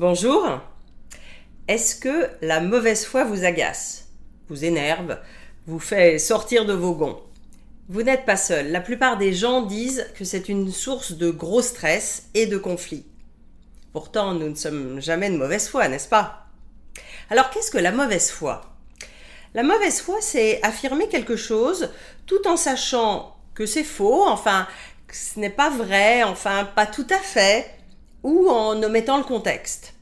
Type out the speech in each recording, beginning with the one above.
Bonjour. Est-ce que la mauvaise foi vous agace, vous énerve, vous fait sortir de vos gonds? Vous n'êtes pas seul. La plupart des gens disent que c'est une source de gros stress et de conflits. Pourtant, nous ne sommes jamais de mauvaise foi, n'est-ce pas? Alors qu'est-ce que la mauvaise foi? La mauvaise foi, c'est affirmer quelque chose tout en sachant que c'est faux, enfin, que ce n'est pas vrai, enfin, pas tout à fait, ou en omettant le contexte.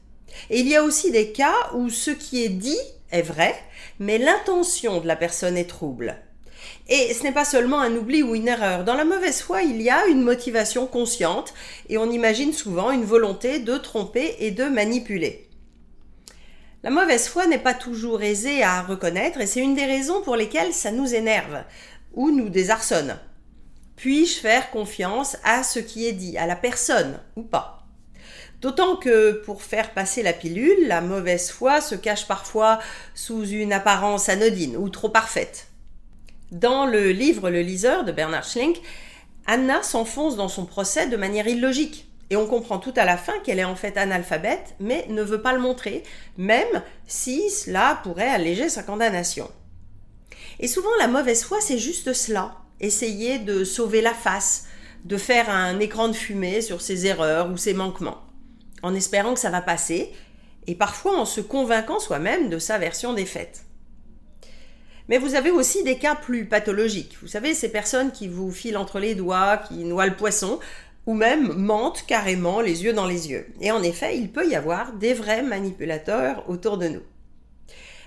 Et il y a aussi des cas où ce qui est dit est vrai, mais l'intention de la personne est trouble. Et ce n'est pas seulement un oubli ou une erreur. Dans la mauvaise foi, il y a une motivation consciente et on imagine souvent une volonté de tromper et de manipuler. La mauvaise foi n'est pas toujours aisée à reconnaître et c'est une des raisons pour lesquelles ça nous énerve ou nous désarçonne. Puis-je faire confiance à ce qui est dit, à la personne ou pas? D'autant que pour faire passer la pilule, la mauvaise foi se cache parfois sous une apparence anodine ou trop parfaite. Dans le livre Le liseur de Bernard Schlink, Anna s'enfonce dans son procès de manière illogique. Et on comprend tout à la fin qu'elle est en fait analphabète, mais ne veut pas le montrer, même si cela pourrait alléger sa condamnation. Et souvent, la mauvaise foi, c'est juste cela. Essayer de sauver la face, de faire un écran de fumée sur ses erreurs ou ses manquements en espérant que ça va passer, et parfois en se convainquant soi-même de sa version des faits. Mais vous avez aussi des cas plus pathologiques. Vous savez, ces personnes qui vous filent entre les doigts, qui noient le poisson, ou même mentent carrément les yeux dans les yeux. Et en effet, il peut y avoir des vrais manipulateurs autour de nous.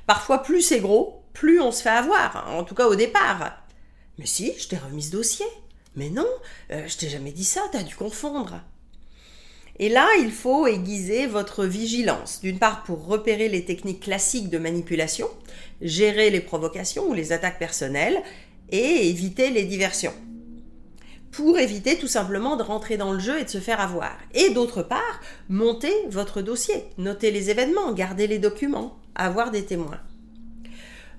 Parfois, plus c'est gros, plus on se fait avoir, en tout cas au départ. Mais si, je t'ai remis ce dossier. Mais non, euh, je t'ai jamais dit ça, t'as dû confondre. Et là, il faut aiguiser votre vigilance, d'une part pour repérer les techniques classiques de manipulation, gérer les provocations ou les attaques personnelles, et éviter les diversions. Pour éviter tout simplement de rentrer dans le jeu et de se faire avoir. Et d'autre part, monter votre dossier, noter les événements, garder les documents, avoir des témoins.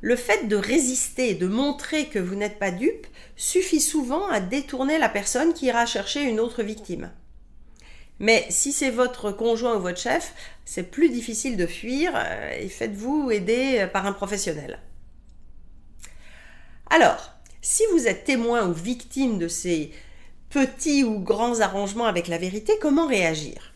Le fait de résister, de montrer que vous n'êtes pas dupe, suffit souvent à détourner la personne qui ira chercher une autre victime. Mais si c'est votre conjoint ou votre chef, c'est plus difficile de fuir euh, et faites-vous aider par un professionnel. Alors, si vous êtes témoin ou victime de ces petits ou grands arrangements avec la vérité, comment réagir?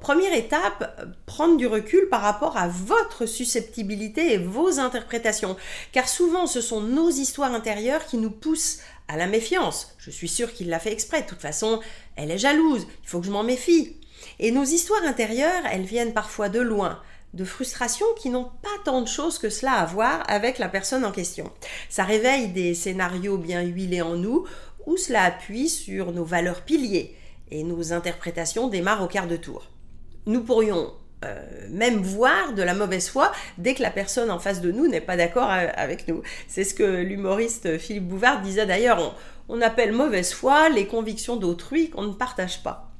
Première étape, prendre du recul par rapport à votre susceptibilité et vos interprétations. Car souvent, ce sont nos histoires intérieures qui nous poussent à la méfiance. Je suis sûre qu'il l'a fait exprès. De toute façon, elle est jalouse. Il faut que je m'en méfie. Et nos histoires intérieures, elles viennent parfois de loin, de frustrations qui n'ont pas tant de choses que cela à voir avec la personne en question. Ça réveille des scénarios bien huilés en nous, où cela appuie sur nos valeurs piliers et nos interprétations démarrent au quart de tour. Nous pourrions euh, même voir de la mauvaise foi dès que la personne en face de nous n'est pas d'accord avec nous. C'est ce que l'humoriste Philippe Bouvard disait d'ailleurs, on, appelle mauvaise foi les convictions d'autrui qu'on ne partage pas.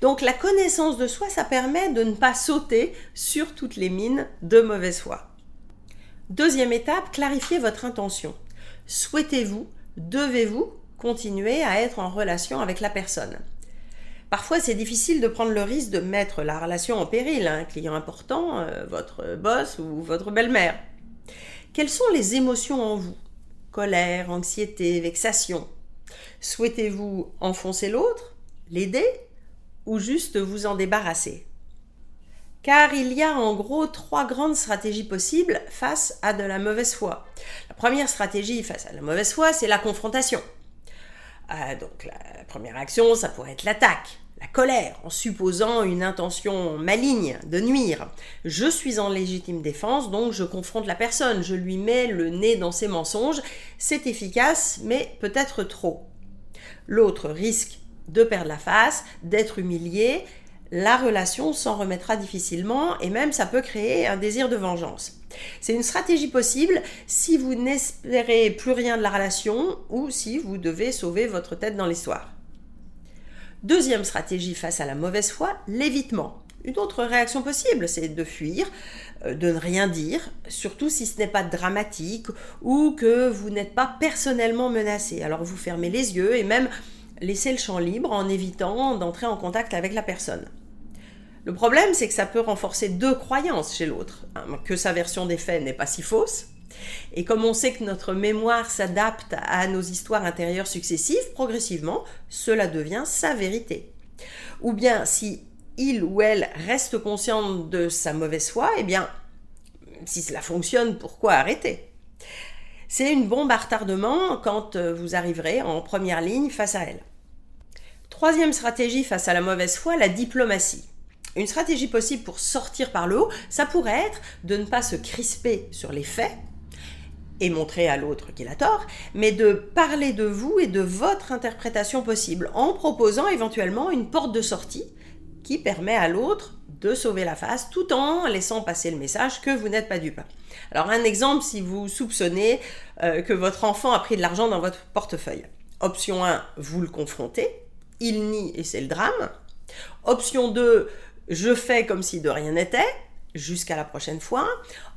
Donc la connaissance de soi, ça permet de ne pas sauter sur toutes les mines de mauvaise foi. Deuxième étape, clarifiez votre intention. Souhaitez-vous, devez-vous continuer à être en relation avec la personne? Parfois, c'est difficile de prendre le risque de mettre la relation en péril, un client important, euh, votre boss ou votre belle-mère. Quelles sont les émotions en vous? Colère, anxiété, vexation? Souhaitez-vous enfoncer l'autre, l'aider ou juste vous en débarrasser? Car il y a en gros trois grandes stratégies possibles face à de la mauvaise foi. La première stratégie face à la mauvaise foi, c'est la confrontation. Ah, donc la première action, ça pourrait être l'attaque, la colère, en supposant une intention maligne de nuire. Je suis en légitime défense, donc je confronte la personne, je lui mets le nez dans ses mensonges. C'est efficace, mais peut-être trop. L'autre risque de perdre la face, d'être humilié, la relation s'en remettra difficilement et même ça peut créer un désir de vengeance. C'est une stratégie possible si vous n'espérez plus rien de la relation ou si vous devez sauver votre tête dans l'histoire. Deuxième stratégie face à la mauvaise foi, l'évitement. Une autre réaction possible, c'est de fuir, euh, de ne rien dire, surtout si ce n'est pas dramatique ou que vous n'êtes pas personnellement menacé. Alors vous fermez les yeux et même laissez le champ libre en évitant d'entrer en contact avec la personne. Le problème, c'est que ça peut renforcer deux croyances chez l'autre, hein, que sa version des faits n'est pas si fausse, et comme on sait que notre mémoire s'adapte à nos histoires intérieures successives, progressivement, cela devient sa vérité. Ou bien si il ou elle reste conscient de sa mauvaise foi, eh bien, si cela fonctionne, pourquoi arrêter? C'est une bombe à retardement quand euh, vous arriverez en première ligne face à elle. Troisième stratégie face à la mauvaise foi, la diplomatie. Une stratégie possible pour sortir par le haut, ça pourrait être de ne pas se crisper sur les faits et montrer à l'autre qu'il a tort, mais de parler de vous et de votre interprétation possible en proposant éventuellement une porte de sortie qui permet à l'autre de sauver la face tout en laissant passer le message que vous n'êtes pas dupe. Alors un exemple si vous soupçonnez euh, que votre enfant a pris de l'argent dans votre portefeuille. Option 1, vous le confrontez, il nie et c'est le drame. Option 2, je fais comme si de rien n'était, jusqu'à la prochaine fois.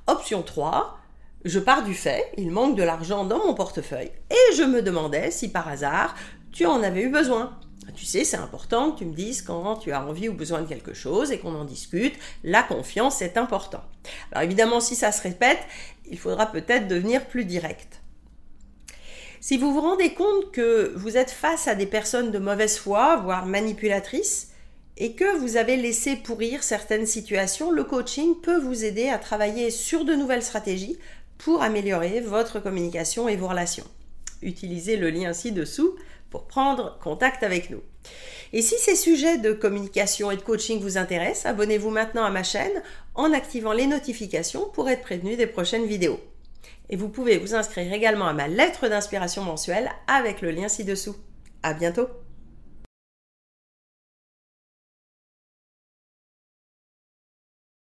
Option 3, je pars du fait, il manque de l'argent dans mon portefeuille, et je me demandais si par hasard tu en avais eu besoin. Tu sais, c'est important que tu me dises quand tu as envie ou besoin de quelque chose et qu'on en discute. La confiance est important. Alors évidemment, si ça se répète, il faudra peut-être devenir plus direct. Si vous vous rendez compte que vous êtes face à des personnes de mauvaise foi, voire manipulatrices, et que vous avez laissé pourrir certaines situations, le coaching peut vous aider à travailler sur de nouvelles stratégies pour améliorer votre communication et vos relations. Utilisez le lien ci-dessous pour prendre contact avec nous. Et si ces sujets de communication et de coaching vous intéressent, abonnez-vous maintenant à ma chaîne en activant les notifications pour être prévenu des prochaines vidéos. Et vous pouvez vous inscrire également à ma lettre d'inspiration mensuelle avec le lien ci-dessous. À bientôt!